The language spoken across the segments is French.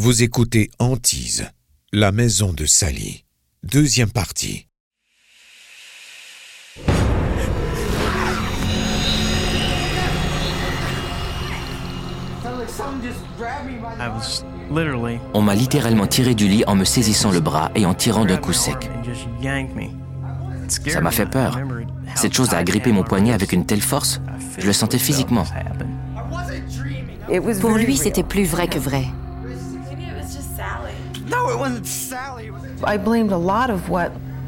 Vous écoutez Antise, la maison de Sally. Deuxième partie. On m'a littéralement tiré du lit en me saisissant le bras et en tirant d'un coup sec. Ça m'a fait peur. Cette chose a agrippé mon poignet avec une telle force, je le sentais physiquement. Pour lui, c'était plus vrai que vrai.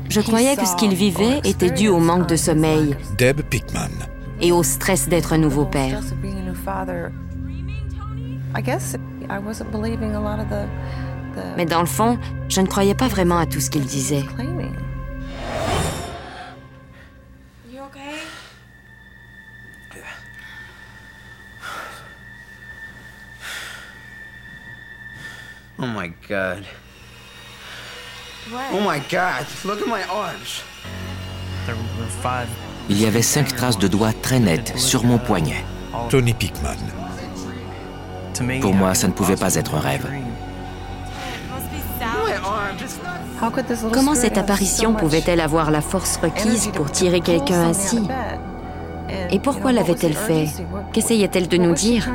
Je croyais que ce qu'il vivait était dû au manque de sommeil Deb Pickman. et au stress d'être un nouveau père. Mais dans le fond, je ne croyais pas vraiment à tout ce qu'il disait. Oh my god. What? Oh my god. Look at my arms. There were five. Il y avait cinq traces de doigts très nettes sur mon poignet. Tony Pickman. Pour moi, ça ne pouvait pas être un rêve. Comment cette apparition pouvait-elle avoir la force requise pour tirer quelqu'un ainsi Et pourquoi l'avait-elle fait? Qu'essayait-elle de nous dire?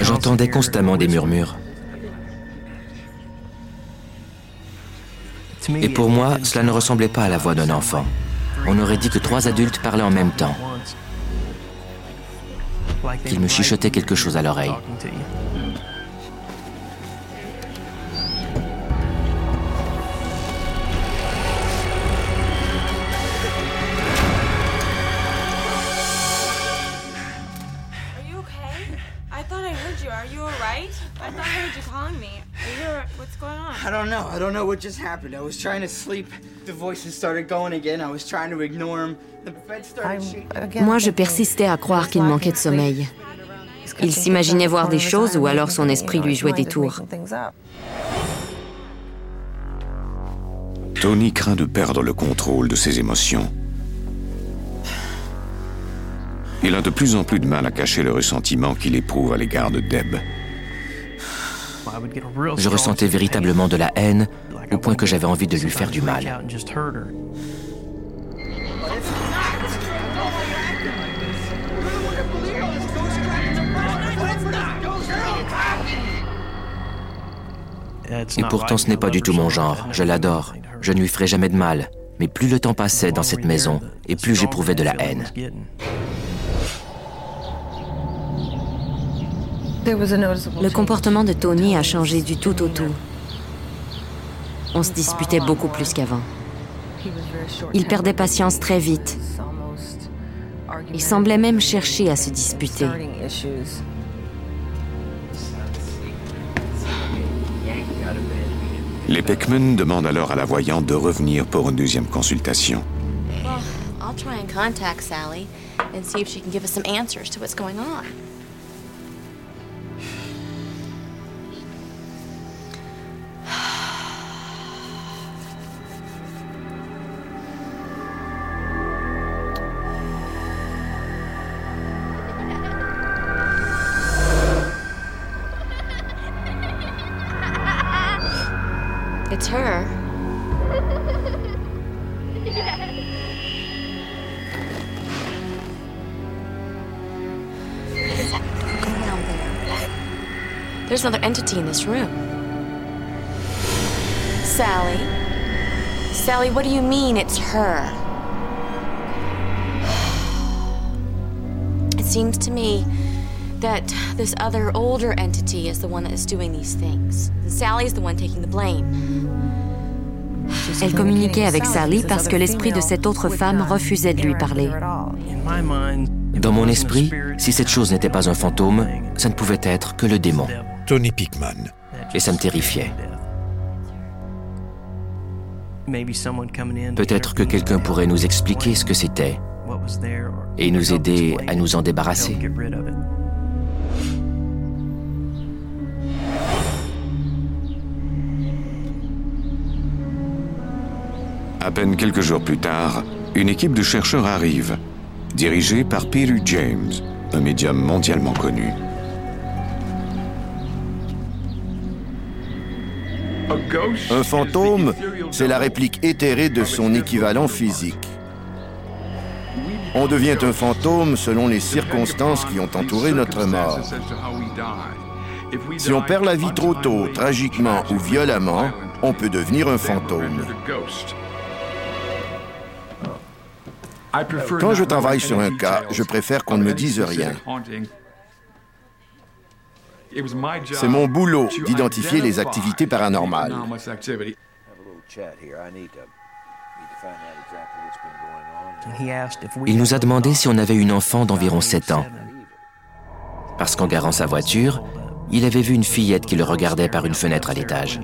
J'entendais constamment des murmures. Et pour moi, cela ne ressemblait pas à la voix d'un enfant. On aurait dit que trois adultes parlaient en même temps, qu'ils me chuchotaient quelque chose à l'oreille. Don't know. I don't know what just happened. I was trying to sleep. The voices started going again. I was trying to ignore them. The bed started shaking. Moi, je persistais à croire qu'il manquait de sommeil. Il s'imaginait voir des choses ou alors son esprit lui jouait des tours. Tony craint de perdre le contrôle de ses émotions. Il a de plus en plus de mal à cacher le ressentiment qu'il éprouve à l'égard de Deb. Je ressentais véritablement de la haine, au point que j'avais envie de lui faire du mal. Et pourtant, ce n'est pas du tout mon genre. Je l'adore. Je ne lui ferai jamais de mal. Mais plus le temps passait dans cette maison, et plus j'éprouvais de la haine. Le comportement de Tony a changé du tout au tout. On se disputait beaucoup plus qu'avant. Il perdait patience très vite. Il semblait même chercher à se disputer. Les Peckman demandent alors à la voyante de revenir pour une deuxième consultation. Well, I'll try and contact Sally and see if she can give us some answers to what's going on. It's her. There. There's another entity in this room. Sally? Sally, what do you mean it's her? It seems to me that this other older entity is the one that is doing these things. And Sally's the one taking the blame. Elle communiquait avec Sally parce que l'esprit de cette autre femme refusait de lui parler. Dans mon esprit, si cette chose n'était pas un fantôme, ça ne pouvait être que le démon. Tony Pickman. Et ça me terrifiait. Peut-être que quelqu'un pourrait nous expliquer ce que c'était et nous aider à nous en débarrasser. À peine quelques jours plus tard, une équipe de chercheurs arrive, dirigée par Peter James, un médium mondialement connu. Un fantôme, c'est la réplique éthérée de son équivalent physique. On devient un fantôme selon les circonstances qui ont entouré notre mort. Si on perd la vie trop tôt, tragiquement ou violemment, on peut devenir un fantôme. Quand je travaille sur un cas, je préfère qu'on ne me dise rien. C'est mon boulot d'identifier les activités paranormales. Il nous a demandé si on avait une enfant d'environ 7 ans. Parce qu'en garant sa voiture, il avait vu une fillette qui le regardait par une fenêtre à l'étage.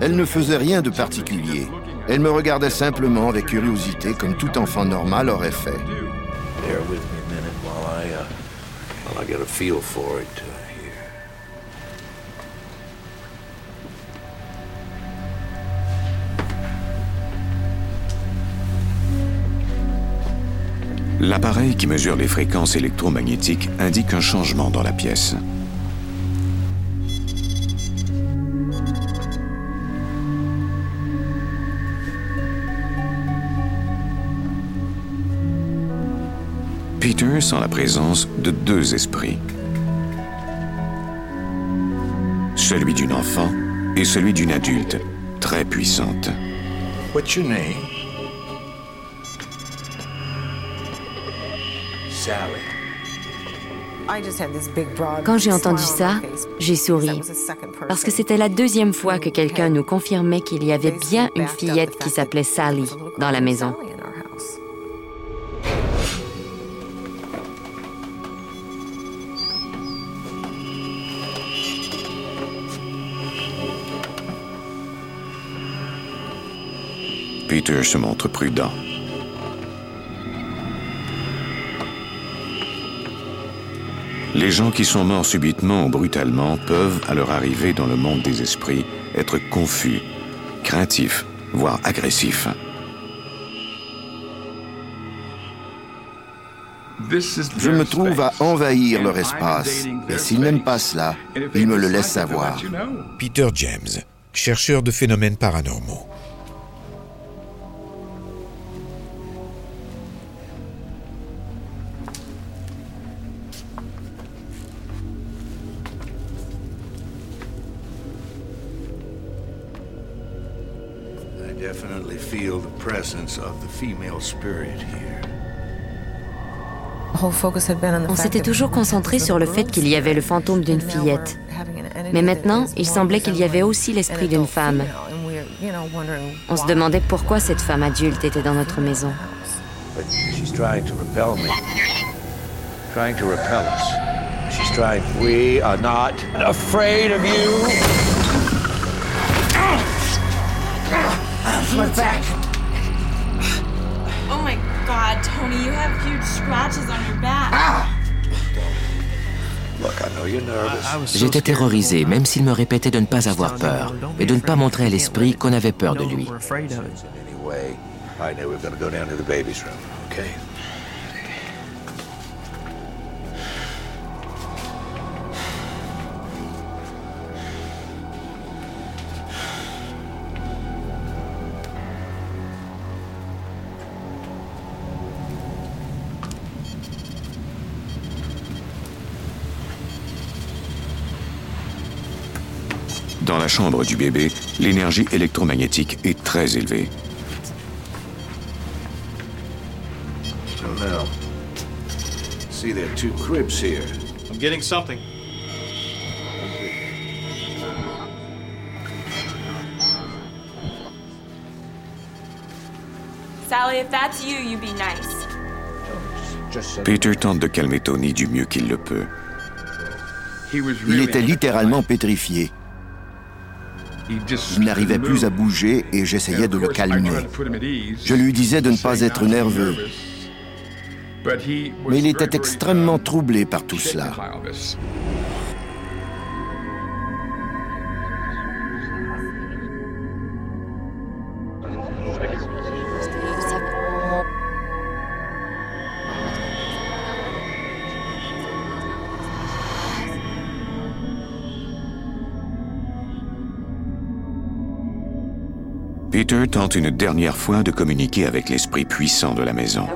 Elle ne faisait rien de particulier. Elle me regardait simplement avec curiosité comme tout enfant normal aurait fait. L'appareil qui mesure les fréquences électromagnétiques indique un changement dans la pièce. Peter sent la présence de deux esprits. Celui d'une enfant et celui d'une adulte, très puissante. What's your name? Sally. Quand j'ai entendu ça, j'ai souri, parce que c'était la deuxième fois que quelqu'un nous confirmait qu'il y avait bien une fillette qui s'appelait Sally dans la maison. Peter se montre prudent. Les gens qui sont morts subitement ou brutalement peuvent, à leur arrivée dans le monde des esprits, être confus, craintifs, voire agressifs. Je me trouve à envahir leur espace, et s'ils n'aiment pas cela, ils me le laissent savoir. Peter James, chercheur de phénomènes paranormaux. On s'était toujours concentré sur le fait qu'il y avait le fantôme d'une fillette. Mais maintenant, il semblait qu'il y avait aussi l'esprit d'une femme. On se demandait pourquoi cette femme adulte était dans notre maison. We are not afraid of you. Back. Oh god, Tony, you have huge scratches on your back. Look, I know you're nervous. J'étais terrorisé, même s'il me répétait de ne pas avoir peur et de ne pas montrer à l'esprit qu'on avait peur de lui. dans la chambre du bébé, l'énergie électromagnétique est très élevée. Sally, that's you, be nice. Peter tente de calmer Tony du mieux qu'il le peut. Il était littéralement pétrifié. Il n'arrivait plus à bouger et j'essayais de le calmer. Je lui disais de ne pas être nerveux. Mais il était extrêmement troublé par tout cela. Peter tente une dernière fois de communiquer avec l'esprit puissant de la maison.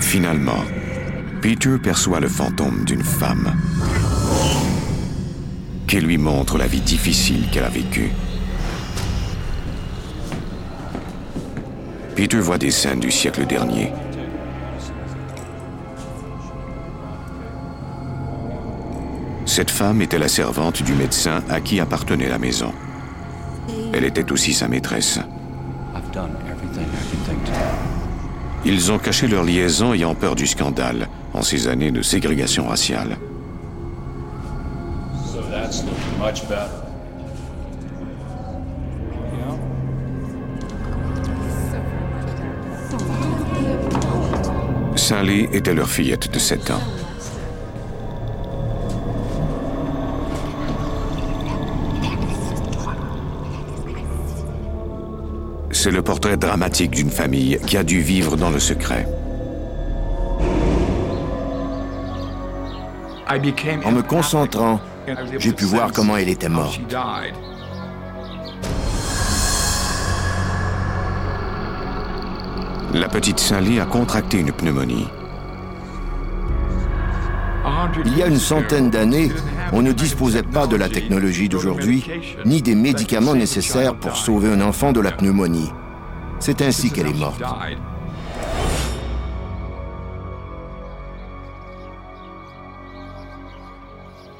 Finalement, Peter perçoit le fantôme d'une femme qui lui montre la vie difficile qu'elle a vécue. Peter voit des scènes du siècle dernier. Cette femme était la servante du médecin à qui appartenait la maison. Elle était aussi sa maîtresse. Ils ont caché leur liaison ayant peur du scandale en ces années de ségrégation raciale. So that's looking much better. Sally était leur fillette de 7 ans. C'est le portrait dramatique d'une famille qui a dû vivre dans le secret. En me concentrant, j'ai pu voir comment elle était morte. La petite Sally a contracté une pneumonie. Il y a une centaine d'années, on ne disposait pas de la technologie d'aujourd'hui, ni des médicaments nécessaires pour sauver un enfant de la pneumonie. C'est ainsi qu'elle est morte.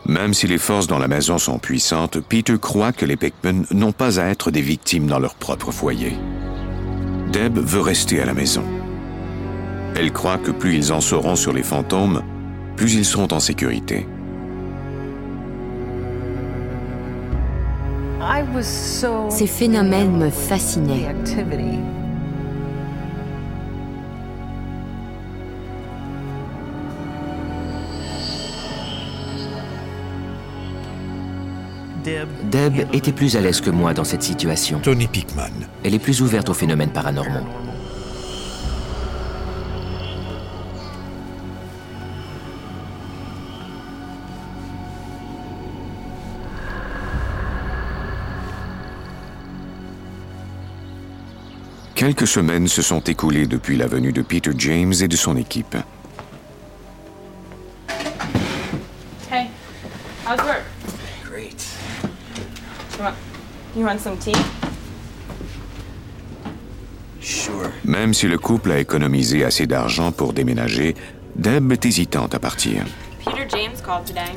Même si les forces dans la maison sont puissantes, Peter croit que les Pickman n'ont pas à être des victimes dans leur propre foyer. Deb veut rester à la maison. Elle croit que plus ils en sauront sur les fantômes, plus ils seront en sécurité. Ces phénomènes me fascinaient. Deb était plus à l'aise que moi dans cette situation. Tony Pickman. Elle est plus ouverte aux phénomènes paranormaux. Quelques semaines se sont écoulées depuis la venue de Peter James et de son équipe. You want some tea? Sure. Même si le couple a économisé assez d'argent pour déménager, Deb est hésitante à partir. Peter James called today.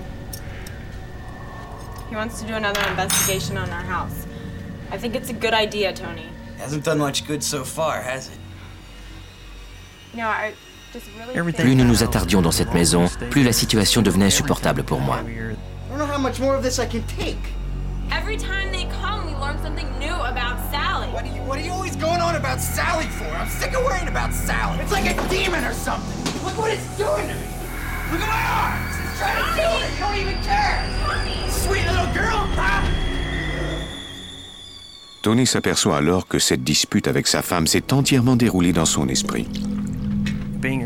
He wants to do another investigation on our house. I think it's a good idea, Tony. Hasn't done much good so far, has it? No, I just really Plus nous nous attardions dans cette maison, plus la situation devenait insupportable pour moi. I don't know how much more of this I can take. Every time they come, we learn something new about Sally. What are you What are you always going on about Sally for? I'm sick of worrying about Sally. It's like a demon or something. Look what it's doing to me. Look at my arms. It's trying to kill me. You don't even care. Sweet little girl, huh? Tony s'aperçoit alors que cette dispute avec sa femme s'est entièrement déroulée dans son esprit.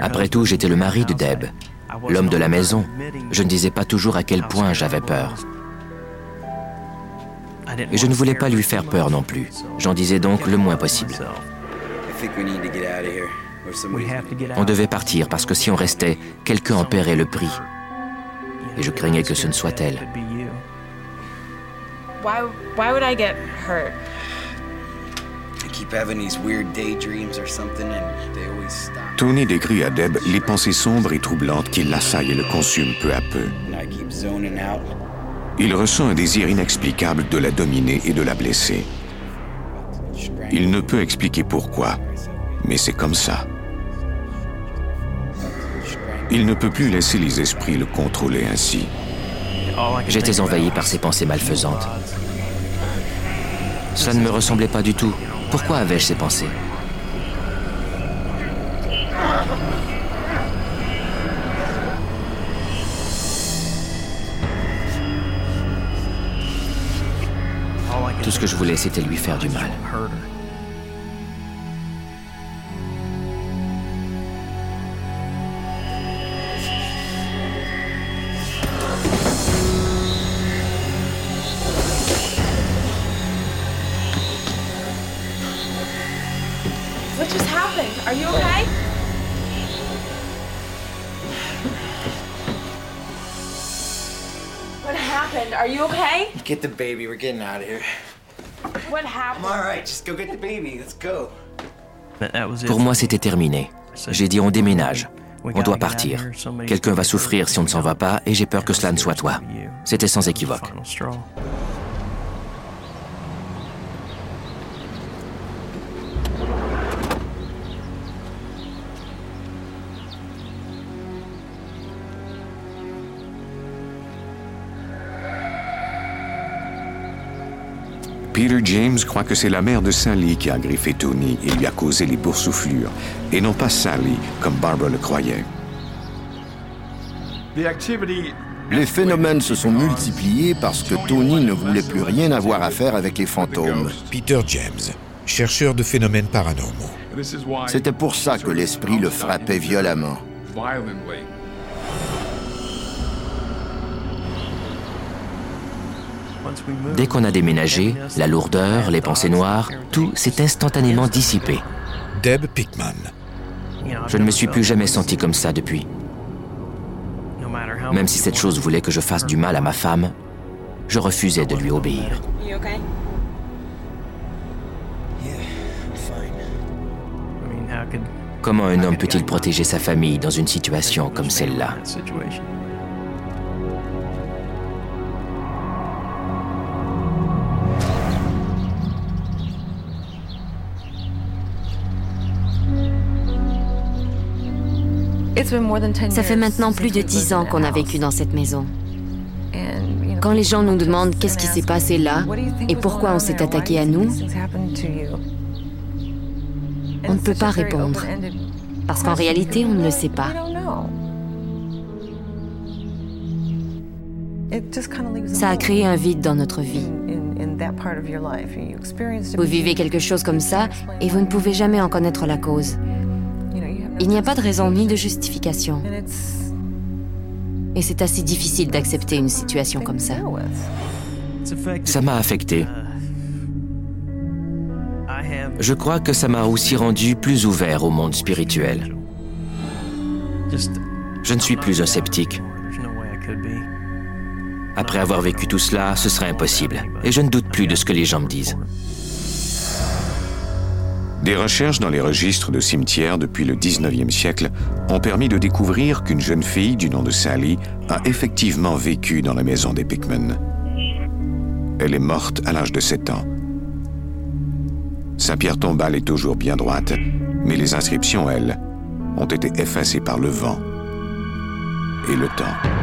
Après tout, j'étais le mari de Deb, l'homme de la maison. Je ne disais pas toujours à quel point j'avais peur. Et je ne voulais pas lui faire peur non plus. J'en disais donc le moins possible. On devait partir parce que si on restait, quelqu'un en paierait le prix. Et je craignais que ce ne soit elle. Why, why would I get hurt? I Tony décrit à Deb les pensées sombres et troublantes qui l'assaillent et le consument peu à peu. Il ressent un désir inexplicable de la dominer et de la blesser. Il ne peut expliquer pourquoi, mais c'est comme ça. Il ne peut plus laisser les esprits le contrôler ainsi. J'étais envahi par ces pensées malfaisantes. Cela ne me ressemblait pas du tout. Pourquoi avais-je ces pensées? Que je voulais, c'était lui faire du mal. What just happened? Are you okay? What happened? Are you okay? Get the baby. We're getting out of here. Pour moi, c'était terminé. J'ai dit on déménage. On doit partir. Quelqu'un va souffrir si on ne s'en va pas et j'ai peur que cela ne soit toi. C'était sans équivoque. Peter James croit que c'est la mère de Sally qui a griffé Tony et lui a causé les boursouflures, et non pas Sally, comme Barbara le croyait. Les phénomènes se sont multipliés parce que Tony ne voulait plus rien avoir à faire avec les fantômes. Peter James, chercheur de phénomènes paranormaux. C'était pour ça que l'esprit le frappait violemment. Dès qu'on a déménagé, la lourdeur, les pensées noires, tout s'est instantanément dissipé. Deb Pickman. Je ne me suis plus jamais senti comme ça depuis. Même si cette chose voulait que je fasse du mal à ma femme, je refusais de lui obéir. Comment un homme peut-il protéger sa famille dans une situation comme celle-là? Ça fait maintenant plus de dix ans qu'on a vécu dans cette maison. Quand les gens nous demandent qu'est-ce qui s'est passé là et pourquoi on s'est attaqué à nous, on ne peut pas répondre. Parce qu'en réalité, on ne le sait pas. Ça a créé un vide dans notre vie. Vous vivez quelque chose comme ça et vous ne pouvez jamais en connaître la cause. Il n'y a pas de raison ni de justification. Et c'est assez difficile d'accepter une situation comme ça. Ça m'a affecté. Je crois que ça m'a aussi rendu plus ouvert au monde spirituel. Je ne suis plus un sceptique. Après avoir vécu tout cela, ce serait impossible. Et je ne doute plus de ce que les gens me disent. Des recherches dans les registres de cimetières depuis le 19e siècle ont permis de découvrir qu'une jeune fille du nom de Sally a effectivement vécu dans la maison des Pickman. Elle est morte à l'âge de 7 ans. Sa pierre tombale est toujours bien droite, mais les inscriptions, elles, ont été effacées par le vent et le temps.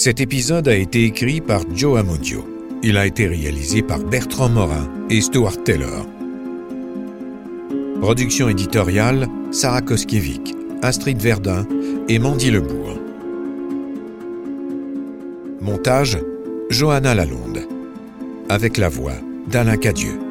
Cet épisode a été écrit par Joe Amodio. Il a été réalisé par Bertrand Morin et Stuart Taylor. Production éditoriale Sarah Koskiewicz, Astrid Verdun et Mandy Lebourg. Montage Johanna Lalonde. Avec la voix d'Alain Cadieux.